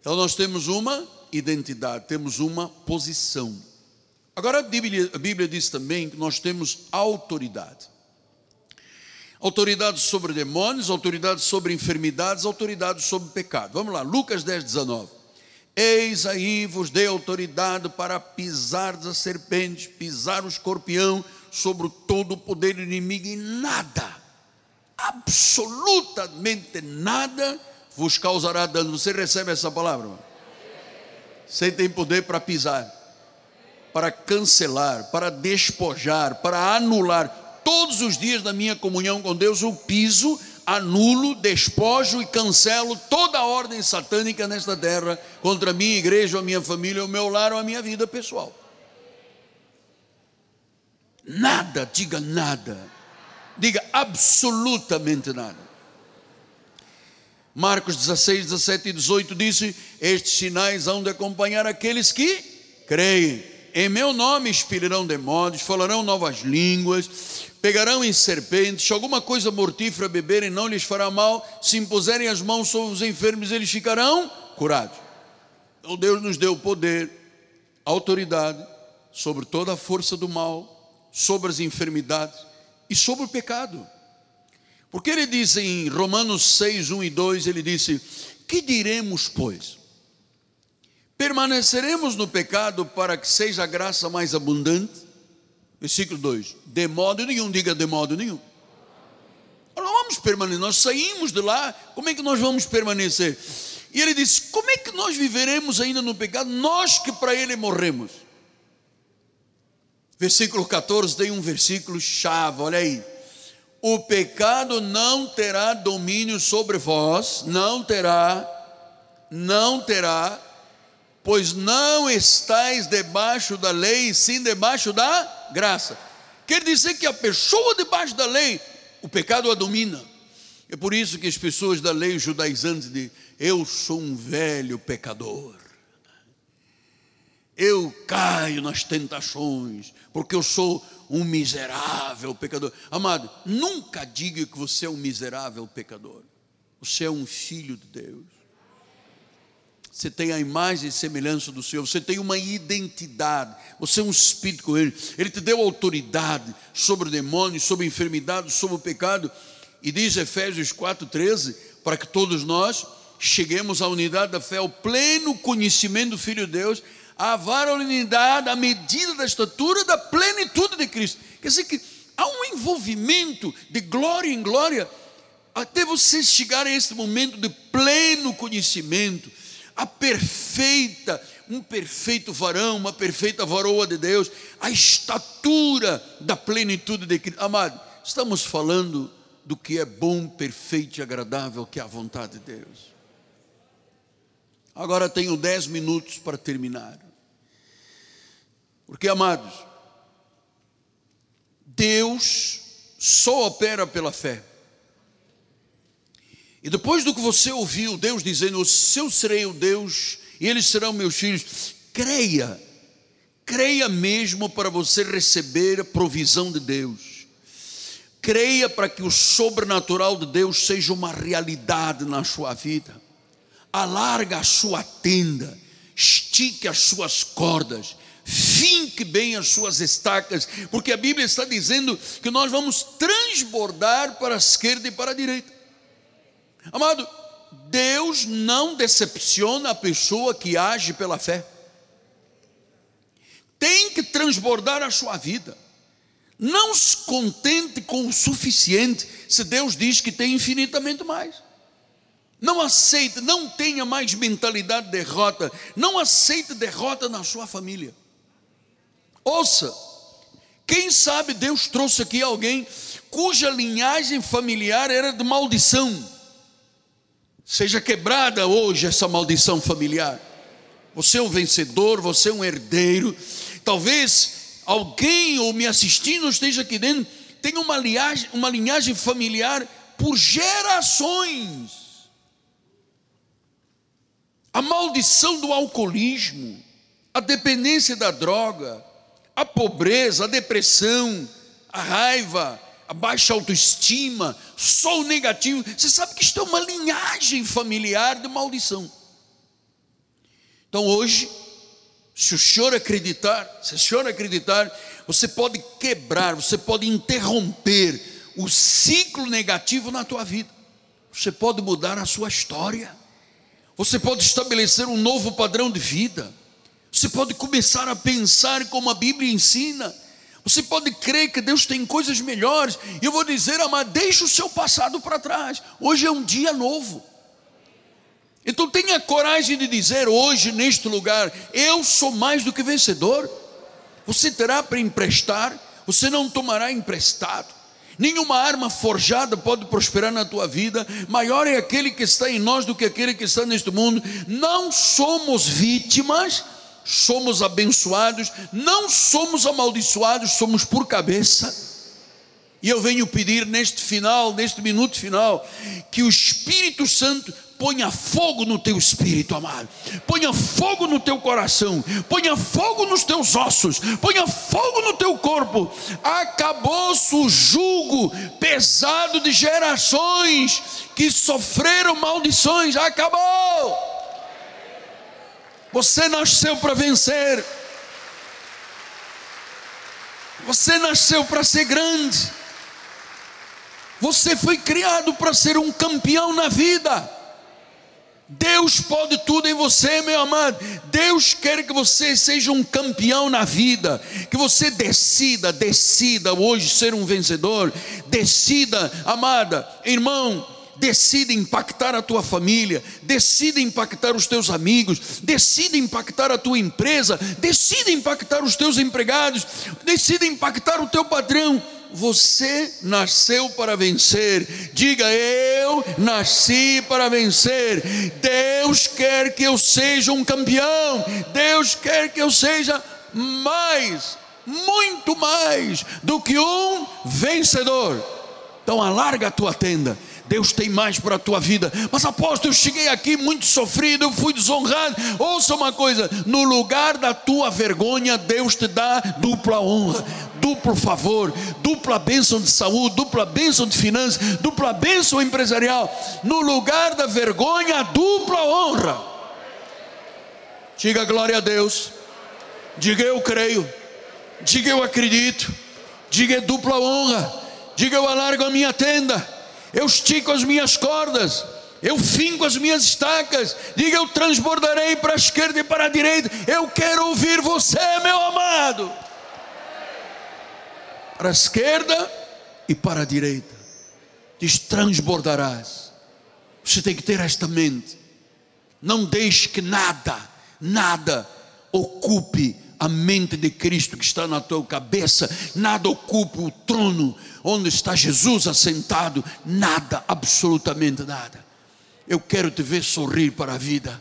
Então nós temos uma identidade, temos uma posição. Agora a Bíblia, a Bíblia diz também que nós temos autoridade autoridade sobre demônios, autoridade sobre enfermidades, autoridade sobre pecado. Vamos lá, Lucas 10, 19. Eis aí vos dei autoridade para pisar a serpente, pisar o escorpião, sobre todo o poder do inimigo, e nada, absolutamente nada, vos causará dano. Você recebe essa palavra? Você tem poder para pisar, para cancelar, para despojar, para anular todos os dias da minha comunhão com Deus, eu piso, anulo, despojo e cancelo toda a ordem satânica nesta terra contra a minha igreja, a minha família, o meu lar ou a minha vida pessoal. Nada, diga nada. Diga absolutamente nada. Marcos 16, 17 e 18 disse: Estes sinais hão de acompanhar aqueles que creem. Em meu nome expelirão demônios, falarão novas línguas, pegarão em serpentes, se alguma coisa mortífera beberem não lhes fará mal, se impuserem as mãos sobre os enfermos, eles ficarão curados. Então Deus nos deu poder, autoridade sobre toda a força do mal, sobre as enfermidades e sobre o pecado. Porque ele diz em Romanos 6, 1 e 2, ele disse: Que diremos, pois? Permaneceremos no pecado para que seja a graça mais abundante? Versículo 2: De modo nenhum, diga de modo nenhum. Nós não vamos permanecer, nós saímos de lá, como é que nós vamos permanecer? E ele diz: Como é que nós viveremos ainda no pecado, nós que para ele morremos? Versículo 14 tem um versículo chave, olha aí. O pecado não terá domínio sobre vós, não terá, não terá, pois não estáis debaixo da lei, sim debaixo da graça. Quer dizer que a pessoa debaixo da lei, o pecado a domina. É por isso que as pessoas da lei judaizantes dizem: Eu sou um velho pecador. Eu caio nas tentações, porque eu sou um miserável pecador. Amado, nunca diga que você é um miserável pecador. Você é um filho de Deus você tem a imagem e semelhança do Senhor, você tem uma identidade, você é um espírito com Ele, Ele te deu autoridade sobre o demônio, sobre a enfermidade, sobre o pecado, e diz Efésios 4,13, para que todos nós cheguemos à unidade da fé, ao pleno conhecimento do Filho de Deus, à varonilidade, à medida da estatura da plenitude de Cristo. Quer dizer que há um envolvimento de glória em glória, até você chegar a esse momento de pleno conhecimento, a perfeita, um perfeito varão, uma perfeita varoa de Deus, a estatura da plenitude de Cristo. Amado, estamos falando do que é bom, perfeito e agradável, que é a vontade de Deus. Agora tenho dez minutos para terminar. Porque, amados, Deus só opera pela fé. E depois do que você ouviu, Deus dizendo: Eu serei o Deus e eles serão meus filhos, creia, creia mesmo para você receber a provisão de Deus. Creia para que o sobrenatural de Deus seja uma realidade na sua vida. Alarga a sua tenda, estique as suas cordas, finque bem as suas estacas, porque a Bíblia está dizendo que nós vamos transbordar para a esquerda e para a direita. Amado, Deus não decepciona a pessoa que age pela fé. Tem que transbordar a sua vida. Não se contente com o suficiente, se Deus diz que tem infinitamente mais. Não aceite, não tenha mais mentalidade de derrota, não aceite derrota na sua família. Ouça, quem sabe Deus trouxe aqui alguém cuja linhagem familiar era de maldição Seja quebrada hoje essa maldição familiar. Você é um vencedor, você é um herdeiro. Talvez alguém ou me assistindo esteja aqui dentro, tenha uma linhagem, uma linhagem familiar por gerações. A maldição do alcoolismo, a dependência da droga, a pobreza, a depressão, a raiva, a baixa autoestima, o negativo. Você sabe que isto é uma linhagem familiar de maldição. Então hoje, se o senhor acreditar, se o senhor acreditar, você pode quebrar, você pode interromper o ciclo negativo na tua vida. Você pode mudar a sua história. Você pode estabelecer um novo padrão de vida. Você pode começar a pensar como a Bíblia ensina você pode crer que Deus tem coisas melhores. E eu vou dizer, amado, deixa o seu passado para trás. Hoje é um dia novo. Então tenha coragem de dizer hoje, neste lugar, eu sou mais do que vencedor. Você terá para emprestar, você não tomará emprestado. Nenhuma arma forjada pode prosperar na tua vida. Maior é aquele que está em nós do que aquele que está neste mundo. Não somos vítimas somos abençoados, não somos amaldiçoados, somos por cabeça. E eu venho pedir neste final, neste minuto final, que o Espírito Santo ponha fogo no teu espírito, amado. Ponha fogo no teu coração, ponha fogo nos teus ossos, ponha fogo no teu corpo. Acabou-se o jugo pesado de gerações que sofreram maldições. Acabou. Você nasceu para vencer. Você nasceu para ser grande. Você foi criado para ser um campeão na vida. Deus pode tudo em você, meu amado. Deus quer que você seja um campeão na vida. Que você decida, decida hoje ser um vencedor. Decida, amada, irmão decida impactar a tua família, decida impactar os teus amigos, decida impactar a tua empresa, decida impactar os teus empregados, decida impactar o teu patrão. Você nasceu para vencer. Diga, eu nasci para vencer. Deus quer que eu seja um campeão. Deus quer que eu seja mais, muito mais do que um vencedor. Então alarga a tua tenda Deus tem mais para a tua vida. Mas apóstolo, eu cheguei aqui muito sofrido, eu fui desonrado. Ouça uma coisa: no lugar da tua vergonha, Deus te dá dupla honra, duplo favor, dupla bênção de saúde, dupla bênção de finanças, dupla bênção empresarial. No lugar da vergonha, dupla honra. Diga glória a Deus. Diga eu creio. Diga eu acredito. Diga dupla honra. Diga eu alargo a minha tenda eu estico as minhas cordas, eu finco as minhas estacas, diga eu transbordarei para a esquerda e para a direita. Eu quero ouvir você, meu amado. Para a esquerda e para a direita, diz: transbordarás. Você tem que ter esta mente. Não deixe que nada, nada ocupe a mente de Cristo que está na tua cabeça, nada ocupa o trono onde está Jesus assentado, nada, absolutamente nada. Eu quero te ver sorrir para a vida.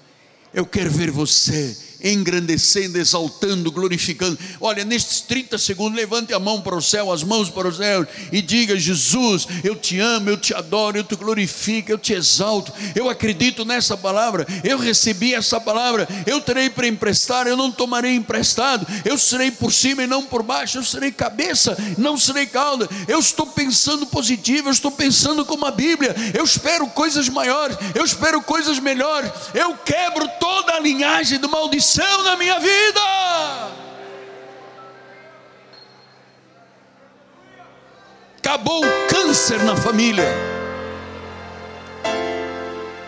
Eu quero ver você engrandecendo, exaltando, glorificando. Olha, nestes 30 segundos, levante a mão para o céu, as mãos para o céu e diga: Jesus, eu te amo, eu te adoro, eu te glorifico, eu te exalto. Eu acredito nessa palavra, eu recebi essa palavra, eu terei para emprestar, eu não tomarei emprestado, eu serei por cima e não por baixo, eu serei cabeça, não serei cauda. Eu estou pensando positivo, eu estou pensando como a Bíblia, eu espero coisas maiores, eu espero coisas melhores, eu quebro toda a linhagem do maldição na minha vida. Acabou o câncer na família.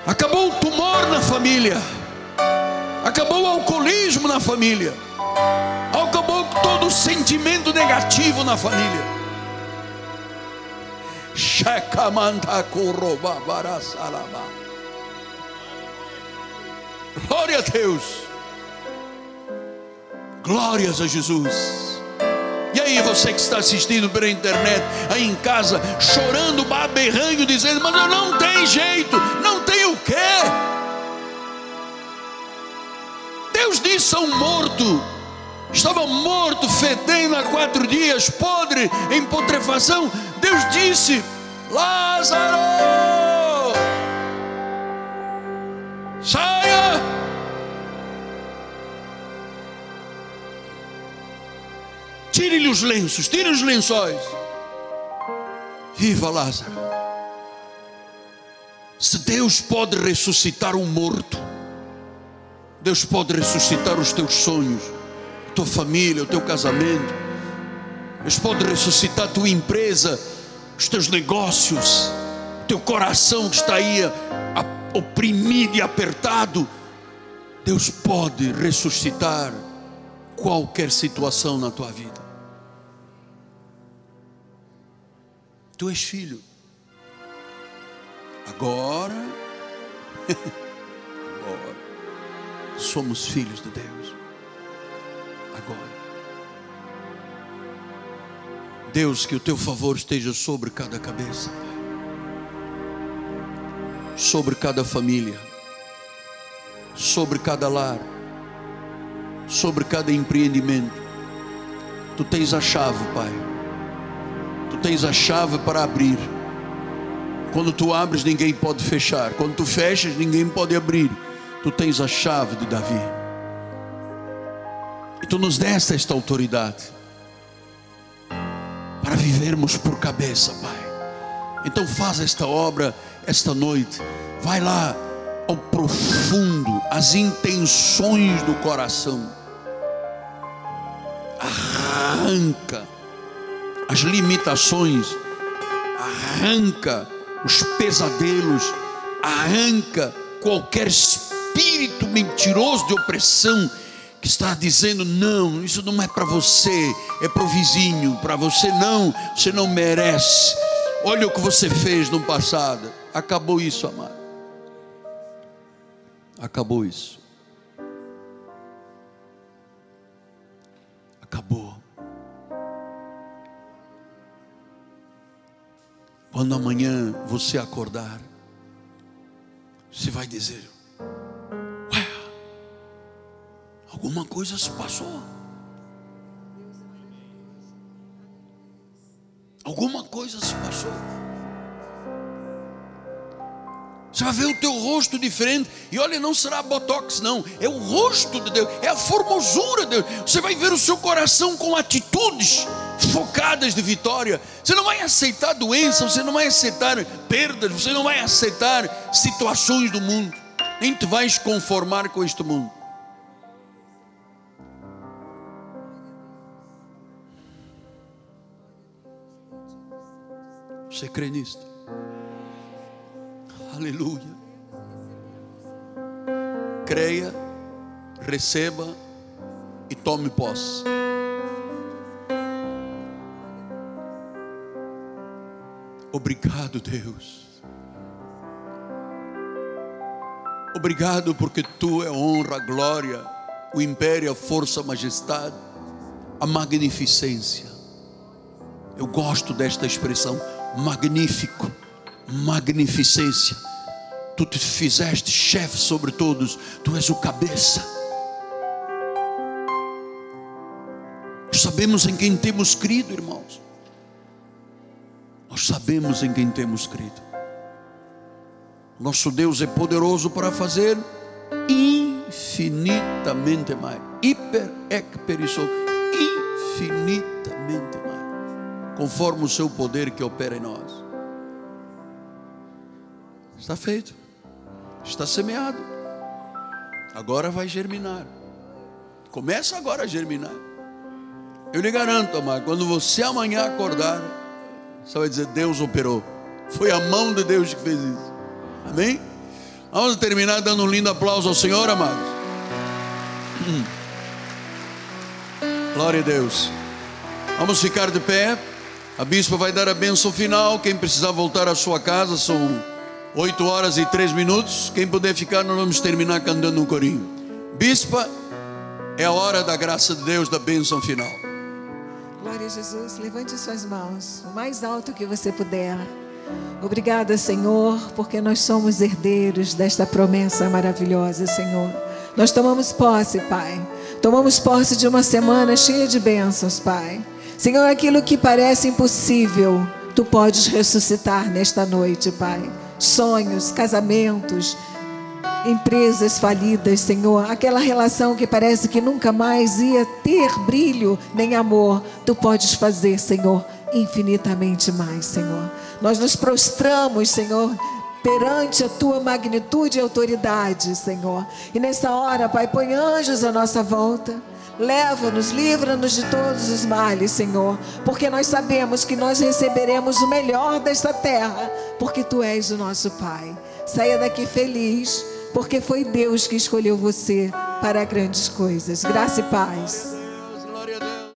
Acabou o tumor na família. Acabou o alcoolismo na família. Acabou todo o sentimento negativo na família. Glória a Deus. Glórias a Jesus. E aí, você que está assistindo pela internet, aí em casa, chorando, berrando, dizendo: Mas eu não tem jeito, não tem o quê? Deus disse um morto, estava morto, fedendo há quatro dias, podre, em putrefação. Deus disse: Lázaro, saia Tire-lhe os lenços, tire os lençóis. Viva Lázaro. Se Deus pode ressuscitar um morto, Deus pode ressuscitar os teus sonhos, a tua família, o teu casamento. Deus pode ressuscitar a tua empresa, os teus negócios, o teu coração que está aí oprimido e apertado. Deus pode ressuscitar qualquer situação na tua vida. Tu és filho. Agora, *laughs* agora, somos filhos de Deus. Agora. Deus, que o teu favor esteja sobre cada cabeça, sobre cada família, sobre cada lar, sobre cada empreendimento. Tu tens a chave, Pai Tu tens a chave para abrir. Quando tu abres, ninguém pode fechar. Quando tu fechas, ninguém pode abrir. Tu tens a chave de Davi. E tu nos deste esta autoridade para vivermos por cabeça, Pai. Então faz esta obra esta noite. Vai lá ao profundo, as intenções do coração. Arranca as limitações, arranca os pesadelos, arranca qualquer espírito mentiroso de opressão que está dizendo: não, isso não é para você, é para o vizinho, para você não, você não merece. Olha o que você fez no passado. Acabou isso, amado. Acabou isso. Quando amanhã você acordar, você vai dizer: Ué, alguma coisa se passou. Alguma coisa se passou. Você vai ver o teu rosto diferente. E olha, não será botox, não. É o rosto de Deus. É a formosura de Deus. Você vai ver o seu coração com atitudes focadas de vitória. Você não vai aceitar doença, você não vai aceitar perdas, você não vai aceitar situações do mundo. Nem te vais conformar com este mundo. Você crê nisto? Aleluia. Creia, receba e tome posse. Obrigado, Deus. Obrigado porque tu é honra, a glória, o império, a força, a majestade, a magnificência. Eu gosto desta expressão, magnífico, magnificência. tu te fizeste chefe sobre todos, tu és o cabeça. Sabemos em quem temos crido, irmãos. Nós sabemos em quem temos crido. Nosso Deus é poderoso para fazer infinitamente mais. Hiper, ec, perissou. Infinitamente mais. Conforme o seu poder que opera em nós. Está feito. Está semeado. Agora vai germinar. Começa agora a germinar. Eu lhe garanto, amado, quando você amanhã acordar, você vai dizer: Deus operou. Foi a mão de Deus que fez isso. Amém? Vamos terminar dando um lindo aplauso ao Senhor, amados. *clears throat* Glória a Deus. Vamos ficar de pé. A bispa vai dar a bênção final. Quem precisar voltar à sua casa, são oito horas e três minutos. Quem puder ficar, nós vamos terminar cantando um corinho. Bispa, é a hora da graça de Deus, da bênção final. Glória a Jesus. Levante suas mãos, o mais alto que você puder. Obrigada, Senhor, porque nós somos herdeiros desta promessa maravilhosa, Senhor. Nós tomamos posse, Pai. Tomamos posse de uma semana cheia de bênçãos, Pai. Senhor, aquilo que parece impossível, tu podes ressuscitar nesta noite, Pai. Sonhos, casamentos, empresas falidas, Senhor, aquela relação que parece que nunca mais ia ter brilho nem amor, tu podes fazer, Senhor, infinitamente mais, Senhor. Nós nos prostramos, Senhor, perante a tua magnitude e autoridade, Senhor. E nessa hora, Pai, põe anjos à nossa volta. Leva-nos, livra-nos de todos os males, Senhor, porque nós sabemos que nós receberemos o melhor desta terra, porque tu és o nosso Pai. Saia daqui feliz, porque foi Deus que escolheu você para grandes coisas. Graça e paz.